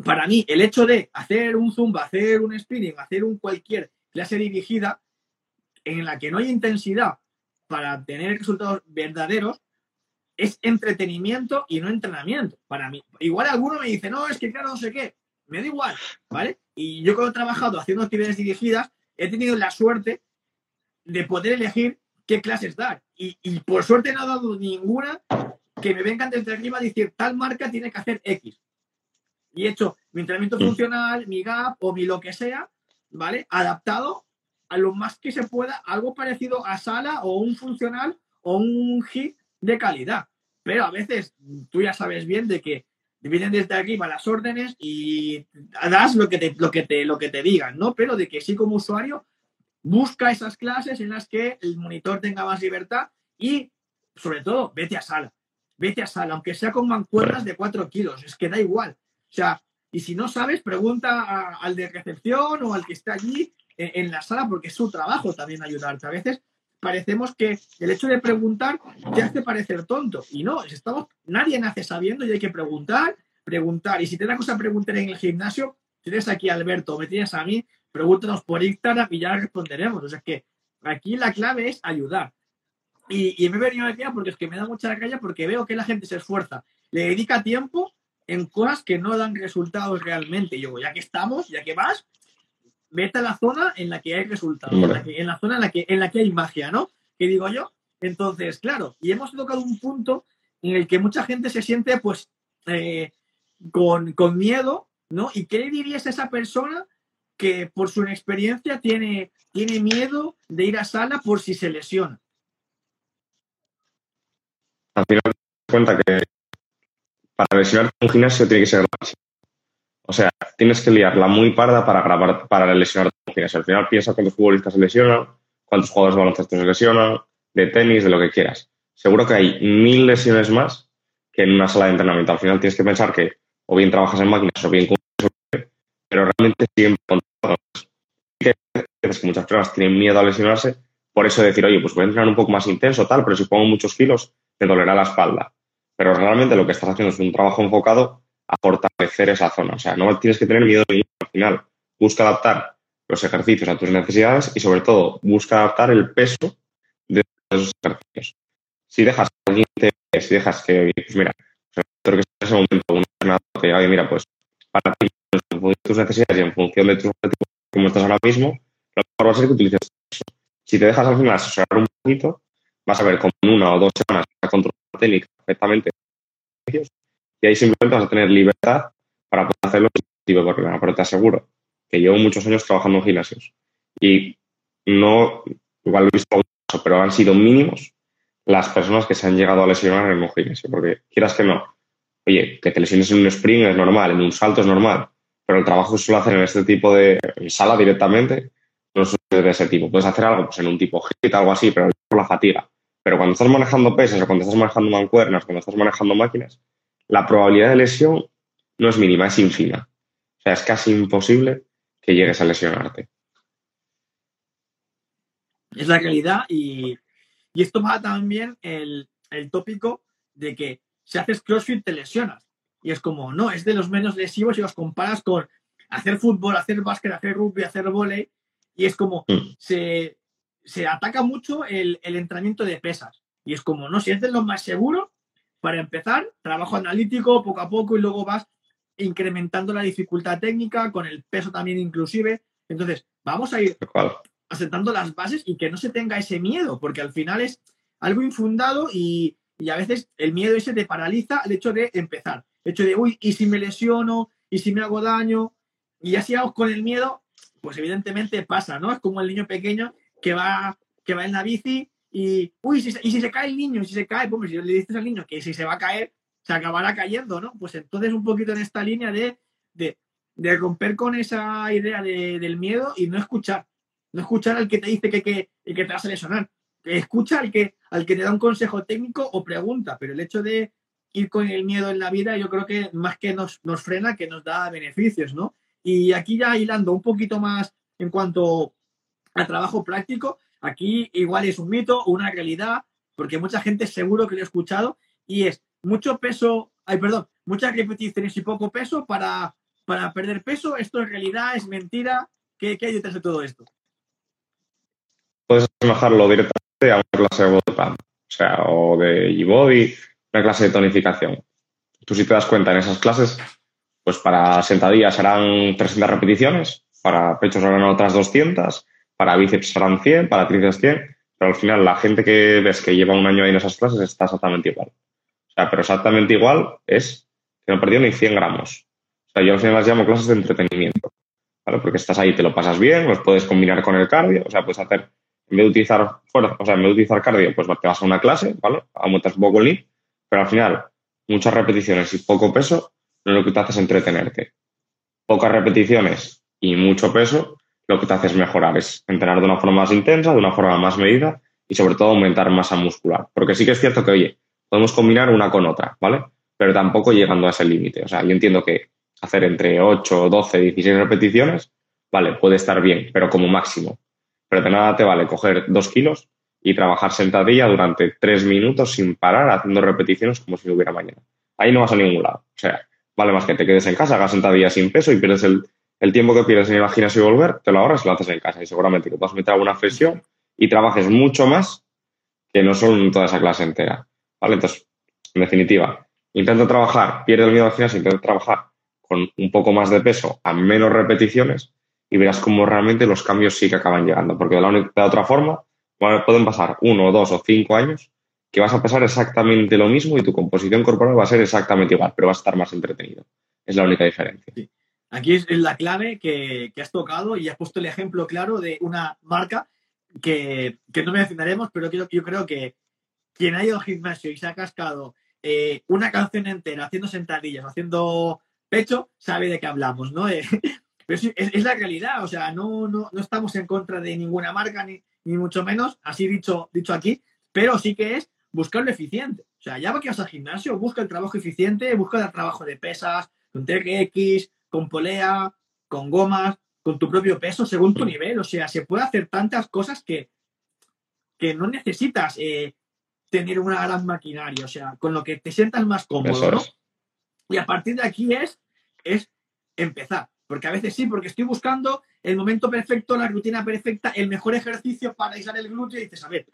para mí, el hecho de hacer un zumba, hacer un spinning, hacer un cualquier clase dirigida en la que no hay intensidad para tener resultados verdaderos, es entretenimiento y no entrenamiento. Para mí, igual alguno me dice, no, es que claro, no sé qué, me da igual, ¿vale? Y yo cuando he trabajado haciendo actividades dirigidas, he tenido la suerte de poder elegir qué clases dar. Y, por suerte no ha dado ninguna que me vengan desde arriba a decir tal marca tiene que hacer X. Y he hecho mi entrenamiento funcional, mi gap o mi lo que sea, ¿vale? Adaptado a lo más que se pueda, algo parecido a sala o un funcional o un hit de calidad. Pero a veces tú ya sabes bien de que vienen desde arriba las órdenes y das lo que te, lo que te, lo que te digan, ¿no? Pero de que sí como usuario busca esas clases en las que el monitor tenga más libertad y, sobre todo, vete a sala. Vete a sala, aunque sea con mancuernas de 4 kilos, es que da igual. O sea, y si no sabes, pregunta al de recepción o al que está allí en, la sala, porque es su trabajo también ayudarte. A veces parecemos que el hecho de preguntar te hace parecer tonto. Y no, estamos, nadie nace sabiendo y hay que preguntar, preguntar. Y si te da cosa preguntar en el gimnasio, tienes aquí a Alberto, me tienes a mí, pregúntanos por Instagram y ya responderemos. O sea que aquí la clave es ayudar. Y, me he venido aquí porque es que me da mucha calle porque veo que la gente se esfuerza, le dedica tiempo en cosas que no dan resultados realmente. Yo, ya que estamos, ya que vas, vete a la zona en la que hay resultados, en la, zona en la, que, en la que hay magia, ¿no? ¿Qué digo yo? Entonces, claro, y hemos tocado un punto en el que mucha gente se siente, pues, eh, con, con, miedo, ¿no? ¿Y qué le dirías a esa persona que por su inexperiencia tiene, tiene miedo de ir a sala por si se lesiona. Al final cuenta que para lesionarte un gimnasio tiene que ser O sea, tienes que liarla muy parda para grabar, para lesionarte un gimnasio. Al final piensa cuántos futbolistas se lesionan, cuántos jugadores de baloncesto se lesionan, de tenis, de lo que quieras. Seguro que hay mil lesiones más que en una sala de entrenamiento. Al final tienes que pensar que o bien trabajas en máquinas o bien con pero realmente siguen que muchas personas tienen miedo a lesionarse, por eso decir, oye, pues voy a entrenar un poco más intenso, tal, pero si pongo muchos kilos, te dolerá la espalda. Pero realmente lo que estás haciendo es un trabajo enfocado a fortalecer esa zona. O sea, no tienes que tener miedo al final. Busca adaptar los ejercicios a tus necesidades y, sobre todo, busca adaptar el peso de esos ejercicios. Si dejas que alguien te, si dejas que, pues mira, creo que en ese momento un entrenador que diga, oye, mira, pues para ti en función de tus necesidades y en función de tus objetivos, como estás ahora mismo, lo mejor va a ser que utilices eso. Si te dejas al final asesorar un poquito, vas a ver como en una o dos semanas técnica perfectamente y ahí simplemente vas a tener libertad para poder hacer lo que problema. Pero te aseguro que llevo muchos años trabajando en gimnasios y no, igual lo he visto pero han sido mínimos las personas que se han llegado a lesionar en un gimnasio, porque quieras que no, oye, que te lesiones en un spring es normal, en un salto es normal, pero el trabajo que suelo hacer en este tipo de sala directamente, no sucede de ese tipo. Puedes hacer algo pues, en un tipo hit, algo así, pero por la fatiga. Pero cuando estás manejando pesas o cuando estás manejando mancuernas, cuando estás manejando máquinas, la probabilidad de lesión no es mínima, es ínfima. O sea, es casi imposible que llegues a lesionarte. Es la realidad y, esto va también el, el tópico de que si haces CrossFit te lesionas. Y es como, no, es de los menos lesivos y los comparas con hacer fútbol, hacer básquet, hacer rugby, hacer volei. Y es como, mm. se, se ataca mucho el, el, entrenamiento de pesas. Y es como, no, si es de lo más seguro, para empezar, trabajo analítico poco a poco y luego vas incrementando la dificultad técnica, con el peso también inclusive. Entonces, vamos a ir asentando las bases y que no se tenga ese miedo, porque al final es algo infundado y, y a veces el miedo ese te paraliza el hecho de empezar. El hecho de, uy, ¿y si me lesiono? ¿Y si me hago daño? Y así hago con el miedo, pues evidentemente pasa, ¿no? Es como el niño pequeño que va, que va en la bici y, uy, si, y si se cae el niño, si se cae, pues si le dices al niño que si se va a caer, se acabará cayendo, ¿no? Pues entonces un poquito en esta línea de, de, de romper con esa idea de, del miedo y no escuchar. No escuchar al que te dice que, que, que te vas a lesionar escucha al que, al que te da un consejo técnico o pregunta, pero el hecho de ir con el miedo en la vida yo creo que más que nos, nos frena, que nos da beneficios, ¿no? Y aquí ya hilando un poquito más en cuanto al trabajo práctico, aquí igual es un mito o una realidad, porque mucha gente seguro que lo ha escuchado, y es mucho peso, ay, perdón, muchas repeticiones y poco peso para, para perder peso, esto en realidad es mentira, ¿qué, qué hay detrás de todo esto? Puedes asemejarlo directamente a una clase de body o sea, o de G-Body, una clase de tonificación. Tú si te das cuenta en esas clases, pues para sentadillas serán 300 repeticiones, para pechos serán otras 200, para bíceps serán 100, para tríceps 100, pero al final la gente que ves que lleva un año ahí en esas clases está exactamente igual. O sea, pero exactamente igual es que no perdió ni 100 gramos. O sea, yo al final las llamo clases de entretenimiento, ¿vale? Porque estás ahí, te lo pasas bien, los puedes combinar con el cardio, o sea, puedes hacer en vez de utilizar fuerza, o sea, en vez de utilizar cardio, pues te vas a una clase, ¿vale? Aumentas un poco el pero al final, muchas repeticiones y poco peso, lo que te hace es entretenerte. Pocas repeticiones y mucho peso, lo que te hace es mejorar, es entrenar de una forma más intensa, de una forma más medida y sobre todo aumentar masa muscular. Porque sí que es cierto que, oye, podemos combinar una con otra, ¿vale? Pero tampoco llegando a ese límite. O sea, yo entiendo que hacer entre 8, 12, 16 repeticiones, vale, puede estar bien, pero como máximo. Pero de nada te vale coger dos kilos y trabajar sentadilla durante tres minutos sin parar, haciendo repeticiones como si no hubiera mañana. Ahí no vas a ningún lado. O sea, vale más que te quedes en casa, hagas sentadilla sin peso y pierdes el, tiempo que pierdes en el gimnasio y volver, te lo ahorras y lo haces en casa. Y seguramente que puedas meter alguna flexión y trabajes mucho más que no solo en toda esa clase entera. ¿Vale? Entonces, en definitiva, intenta trabajar, pierde el miedo al gimnasio, intenta trabajar con un poco más de peso a menos repeticiones y verás cómo realmente los cambios sí que acaban llegando, porque de la, otra forma pueden pasar uno, dos o cinco años que vas a pesar exactamente lo mismo y tu composición corporal va a ser exactamente igual, pero vas a estar más entretenido. Es la única diferencia. Aquí es la clave que, has tocado y has puesto el ejemplo claro de una marca que, no mencionaremos, pero yo, creo que quien ha ido al gimnasio y se ha cascado eh, una canción entera haciendo sentadillas, haciendo pecho, sabe de qué hablamos, ¿no? Eh, pero sí, es, la realidad, o sea, no, no, no, estamos en contra de ninguna marca, ni, ni mucho menos, así dicho, dicho aquí, pero sí que es buscar lo eficiente. O sea, ya que vas al gimnasio, busca el trabajo eficiente, busca el trabajo de pesas, con TRX, con polea, con gomas, con tu propio peso, según tu nivel. O sea, se puede hacer tantas cosas que, que no necesitas eh, tener una gran maquinaria, o sea, con lo que te sientas más cómodo, ¿no? Y a partir de aquí es, es empezar. Porque a veces sí, porque estoy buscando el momento perfecto, la rutina perfecta, el mejor ejercicio para aislar el glúteo y dices, a ver,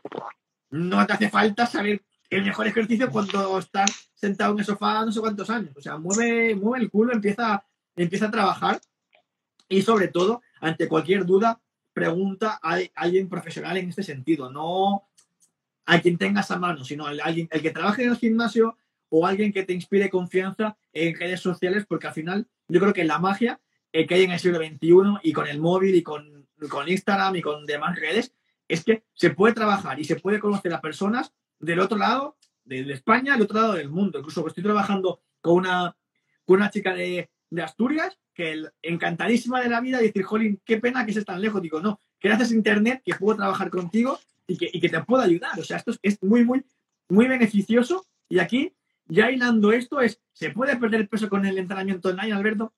no te hace falta saber el mejor ejercicio cuando estás sentado en el sofá no sé cuántos años. O sea, mueve, mueve el culo, empieza, empieza a trabajar y sobre todo, ante cualquier duda, pregunta a alguien profesional en este sentido, no a quien tengas a mano, sino a alguien el que trabaje en el gimnasio o alguien que te inspire confianza en redes sociales, porque al final yo creo que la magia que hay en el siglo XXI y con el móvil y con, con Instagram y con demás redes, es que se puede trabajar y se puede conocer a personas del otro lado de, España, del otro lado del mundo. Incluso estoy trabajando con una, con una chica de, de Asturias que el, encantadísima de la vida, decir, jolín, qué pena que estés tan lejos. Digo, no, gracias a Internet que puedo trabajar contigo y que, y que te puedo ayudar. O sea, esto es, es, muy, muy, muy beneficioso. Y aquí, ya hilando esto, es, ¿se puede perder peso con el entrenamiento online, Alberto?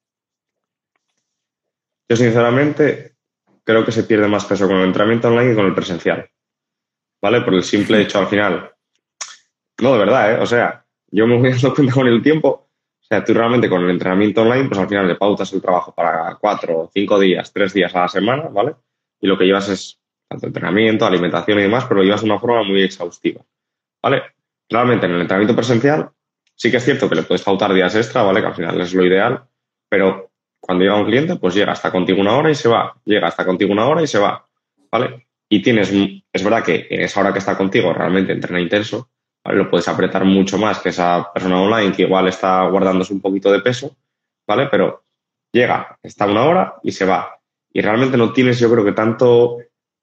Yo, sinceramente, creo que se pierde más peso con el entrenamiento online que con el presencial. ¿Vale? Por el simple hecho al final. No, de verdad, ¿eh? O sea, yo me voy dando cuenta con el tiempo. O sea, tú realmente con el entrenamiento online, pues al final le pautas el trabajo para cuatro, cinco días, tres días a la semana, ¿vale? Y lo que llevas es tanto entrenamiento, alimentación y demás, pero lo llevas de una forma muy exhaustiva, ¿vale? Realmente en el entrenamiento presencial sí que es cierto que le puedes pautar días extra, ¿vale? Que al final es lo ideal, pero cuando llega un cliente, pues llega hasta contigo una hora y se va, llega hasta contigo una hora y se va, ¿vale? Y tienes, es verdad que en esa hora que está contigo realmente entrena intenso. Lo puedes apretar mucho más que esa persona online que igual está guardándose un poquito de peso, ¿vale? Pero llega, está una hora y se va. Y realmente no tienes, yo creo que tanto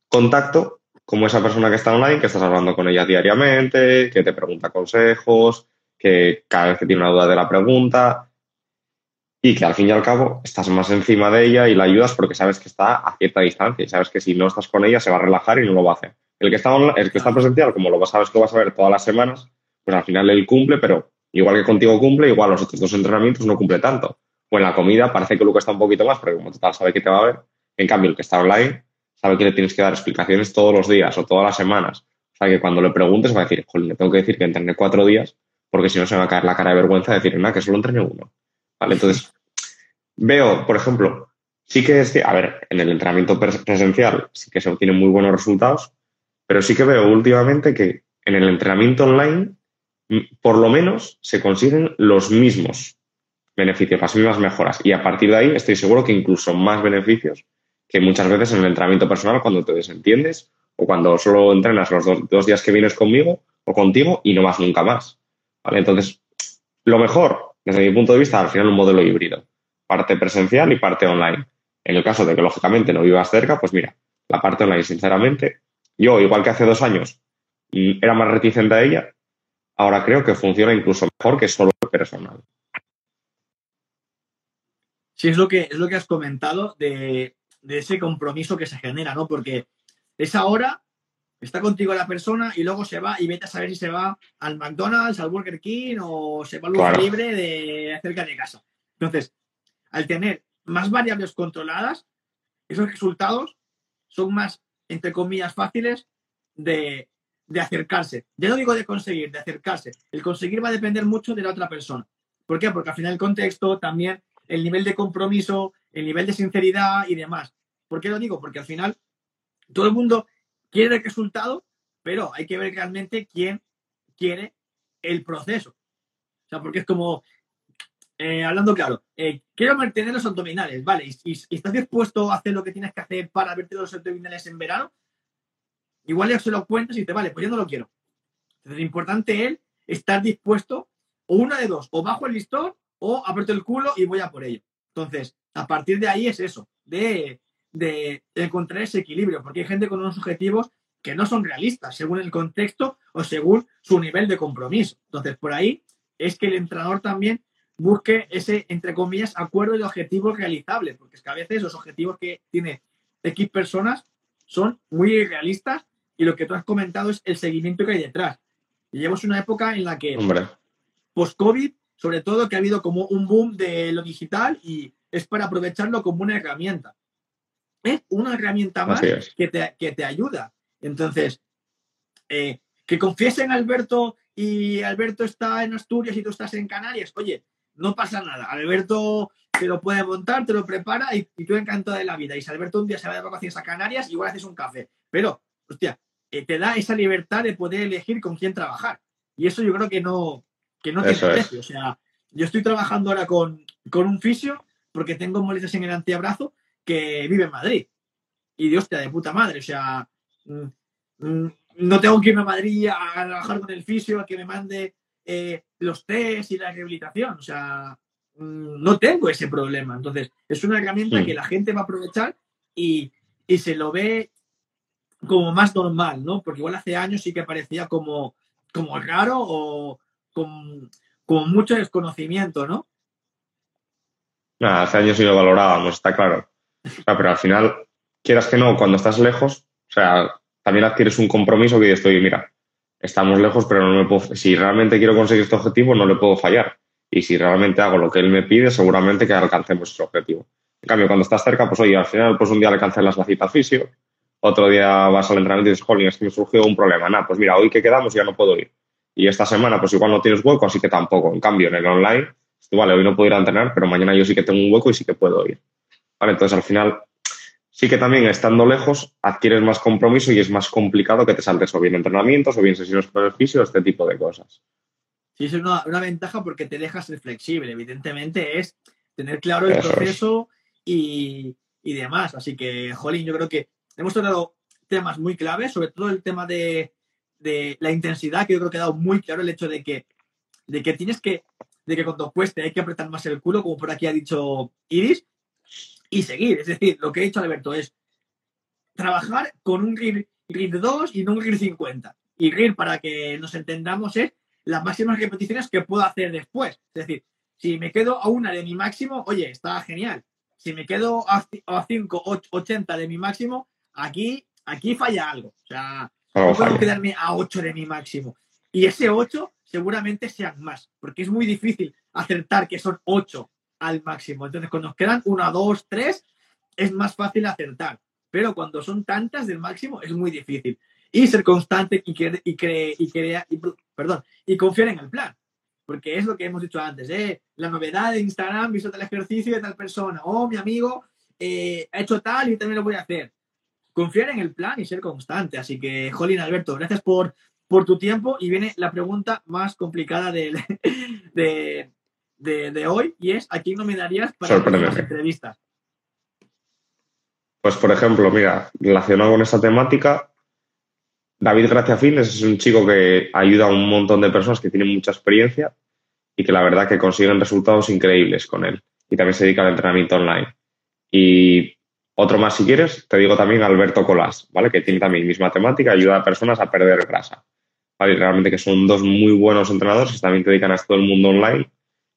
contacto como esa persona que está online, que estás hablando con ella diariamente, que te pregunta consejos, que cada vez que tiene una duda de la pregunta y que al fin y al cabo estás más encima de ella y la ayudas porque sabes que está a cierta distancia y sabes que si no estás con ella se va a relajar y no lo va a hacer. El que está, el que está presencial, como lo sabes que lo vas a ver todas las semanas, pues al final él cumple, pero igual que contigo cumple, igual los otros dos entrenamientos no cumple tanto. O en la comida parece que Luca está un poquito más, porque como total sabe que te va a ver. En cambio, el que está online sabe que le tienes que dar explicaciones todos los días o todas las semanas. O sea, que cuando le preguntes va a decir, joder, le tengo que decir que entrené cuatro días, porque si no se va a caer la cara de vergüenza de decir, nada, que solo entrené uno. ¿Vale? Entonces, veo, por ejemplo, sí que es que, a ver, en el entrenamiento presencial sí que se obtienen muy buenos resultados, pero sí que veo últimamente que en el entrenamiento online, por lo menos, se consiguen los mismos beneficios, las mismas mejoras. Y a partir de ahí estoy seguro que incluso más beneficios que muchas veces en el entrenamiento personal cuando te desentiendes o cuando solo entrenas los dos, días que vienes conmigo o contigo y no vas nunca más. ¿vale? Entonces, lo mejor, desde mi punto de vista, al final un modelo híbrido. Parte presencial y parte online. En el caso de que, lógicamente, no vivas cerca, pues mira, la parte online, sinceramente, yo, igual que hace dos años, mm, era más reticente a ella, ahora creo que funciona incluso mejor que solo personal. Sí, es lo que, es lo que has comentado de de ese compromiso que se genera, ¿no? Porque esa hora está contigo la persona y luego se va y vete a saber si se va al McDonald's, al Burger King o se va al lugar libre de cerca de casa. Entonces, al tener más variables controladas, esos resultados son más, entre comillas, fáciles de, de acercarse. Ya no digo de conseguir, de acercarse. El conseguir va a depender mucho de la otra persona. ¿Por qué? Porque al final el contexto también el nivel de compromiso, el nivel de sinceridad y demás. ¿Por qué lo digo? Porque al final todo el mundo quiere el resultado, pero hay que ver realmente quién quiere el proceso. O sea, porque es como, eh, hablando claro, eh, quiero mantener los abdominales, ¿vale? Y, estás dispuesto a hacer lo que tienes que hacer para verte los abdominales en verano, igual ya se lo cuentas y te vale, pues yo no lo quiero. Entonces, es importante él estar dispuesto, o una de dos, o bajo el listón o aprieto el culo y voy a por ello. Entonces, a partir de ahí es eso, de, encontrar ese equilibrio, porque hay gente con unos objetivos que no son realistas según el contexto o según su nivel de compromiso. Entonces, por ahí es que el entrenador también busque ese, entre comillas, acuerdo de objetivos realizables, porque es que a veces los objetivos que tiene X personas son muy realistas y lo que tú has comentado es el seguimiento que hay detrás. Y llevamos una época en la que, post-COVID, sobre todo que ha habido como un boom de lo digital y es para aprovecharlo como una herramienta. Es una herramienta más que te, que te, ayuda. Entonces, eh, que confíes en Alberto y Alberto está en Asturias y tú estás en Canarias, oye, no pasa nada. Alberto te lo puede montar, te lo prepara y, tú encantado de la vida. Y si Alberto un día se va de vacaciones a Canarias, igual haces un café. Pero, hostia, eh, te da esa libertad de poder elegir con quién trabajar. Y eso yo creo que no, que no tiene precio. O sea, yo estoy trabajando ahora con, un fisio porque tengo molestias en el anteabrazo que vive en Madrid. Y de hostia, de puta madre. O sea, mm, mm, no tengo que irme a Madrid a trabajar con el fisio, a que me mande eh, los test y la rehabilitación. O sea, mm, no tengo ese problema. Entonces, es una herramienta que la gente va a aprovechar y, y, se lo ve como más normal, ¿no? Porque igual hace años sí que parecía como, como raro o, con, mucho desconocimiento, ¿no? Nada, hace años sí lo valorábamos, está claro. pero al final, quieras que no, cuando estás lejos, o sea, también adquieres un compromiso que estoy, mira, estamos lejos, pero no me puedo, si realmente quiero conseguir este objetivo, no le puedo fallar. Y si realmente hago lo que él me pide, seguramente que alcancemos ese objetivo. En cambio, cuando estás cerca, pues oye, al final, pues un día le cancelas la cita fisio, otro día vas al entrenamiento y dices, jolín, es que me surgió un problema. Nada, pues mira, hoy que quedamos ya no puedo ir. Y esta semana, pues igual no tienes hueco, así que tampoco. En cambio, en el online, vale, hoy no puedo ir a entrenar, pero mañana yo sí que tengo un hueco y sí que puedo ir. Vale, entonces al final, sí que también estando lejos, adquieres más compromiso y es más complicado que te saltes o bien entrenamientos o bien sesiones con el fisio, este tipo de cosas. Sí, es una, ventaja porque te dejas ser flexible. Evidentemente es tener claro el proceso y, y, demás. Así que, Jolín, yo creo que hemos tratado temas muy claves, sobre todo el tema de, de, la intensidad, que yo creo que ha dado muy claro el hecho de que, de que tienes que, de que cuando cueste hay que apretar más el culo, como por aquí ha dicho Iris, y seguir. Es decir, lo que ha dicho Alberto es trabajar con un RIR, 2 y no un RIR 50. Y RIR, para que nos entendamos, es las máximas repeticiones que puedo hacer después. Es decir, si me quedo a una de mi máximo, oye, está genial. Si me quedo a, 5, 80 de mi máximo, aquí, aquí falla algo. O sea, no puedo quedarme a 8 de mi máximo. Y ese 8 seguramente sean más, porque es muy difícil acertar que son 8 al máximo. Entonces, cuando nos quedan 1, 2, 3, es más fácil acertar. Pero cuando son tantas del máximo, es muy difícil y ser constante y, cre y, cre y, crea y, perdón, y confiar en el plan. Porque es lo que hemos dicho antes, ¿eh? la novedad de Instagram, visto tal ejercicio de tal persona, oh, mi amigo eh, ha hecho tal y también lo voy a hacer. Confiar en el plan y ser constante. Así que, Jolín, Alberto, gracias por, por tu tiempo. Y viene la pregunta más complicada de, de, de, de hoy y es, ¿a quién nominarías para las entrevistas? Pues, por ejemplo, mira, relacionado con esta temática, David Gracia Fitness es un chico que ayuda a un montón de personas que tienen mucha experiencia y que la verdad que consiguen resultados increíbles con él. Y también se dedica al entrenamiento online. Y otro más, si quieres, te digo también Alberto Colás, ¿vale? Que tiene también misma temática, ayuda a personas a perder grasa. ¿vale? Realmente que son dos muy buenos entrenadores que también te dedican a todo el mundo online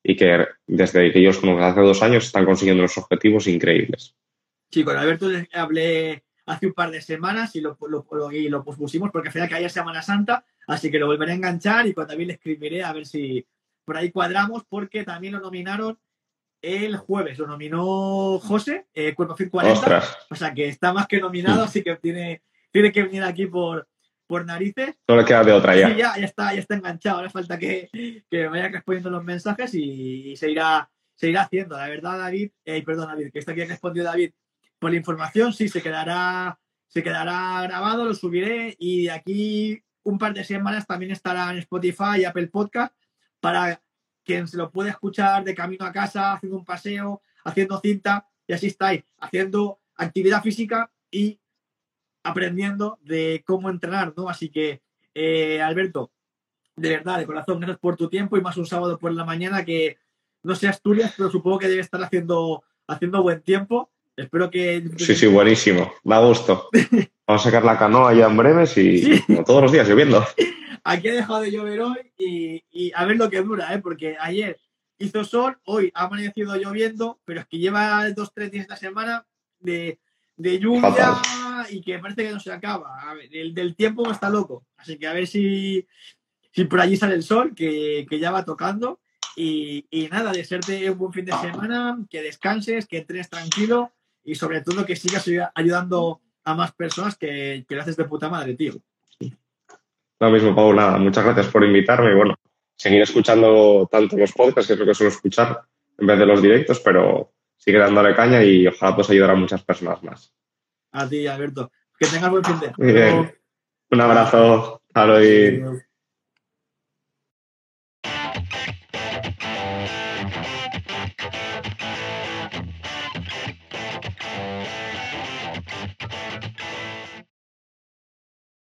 y que desde que ellos conocen hace dos años están consiguiendo los objetivos increíbles. Sí, con Alberto hablé hace un par de semanas y lo, lo, y lo pospusimos porque al final caía Semana Santa, así que lo volveré a enganchar y también le escribiré a ver si por ahí cuadramos porque también lo nominaron el jueves, lo nominó José, eh, Cuerpo Fin 40, o sea que está más que nominado, así que tiene, tiene que venir aquí por, por narices. No le queda de otra ya. Sí, ya, ya, está, ya está enganchado, ahora falta que, que vaya respondiendo los mensajes y, se irá se irá haciendo. La verdad, David, eh, perdón, David, que está aquí respondió David por la información, sí, se quedará, se quedará grabado, lo subiré y de aquí un par de semanas también estará en Spotify y Apple Podcast para quien se lo pueda escuchar de camino a casa, haciendo un paseo, haciendo cinta y así estáis, haciendo actividad física y aprendiendo de cómo entrenar, ¿no? Así que, eh, Alberto, de verdad, de corazón, gracias por tu tiempo y más un sábado por la mañana que no sé Asturias, pero supongo que debe estar haciendo, haciendo buen tiempo Espero que. Sí, sí, buenísimo. Da gusto. Vamos a sacar la canoa ya en breves y todos los días lloviendo. Aquí ha dejado de llover hoy y, a ver lo que dura, ¿eh? porque ayer hizo sol, hoy ha amanecido lloviendo, pero es que lleva dos, tres días esta semana de, lluvia y que parece que no se acaba. A ver, el del tiempo está loco. Así que a ver si, si por allí sale el sol, que, que ya va tocando. Y, y, nada, desearte un buen fin de semana, que descanses, que entres tranquilo y sobre todo que sigas ayudando a más personas que, que lo haces de puta madre, tío. Lo mismo, Pau, nada, muchas gracias por invitarme y bueno, seguir escuchando tanto los podcasts, que es lo que suelo escuchar, en vez de los directos, pero sigue dándole caña y ojalá puedas ayudar a muchas personas más. A ti, Alberto. Que tengas buen fin de semana. Un abrazo. Hasta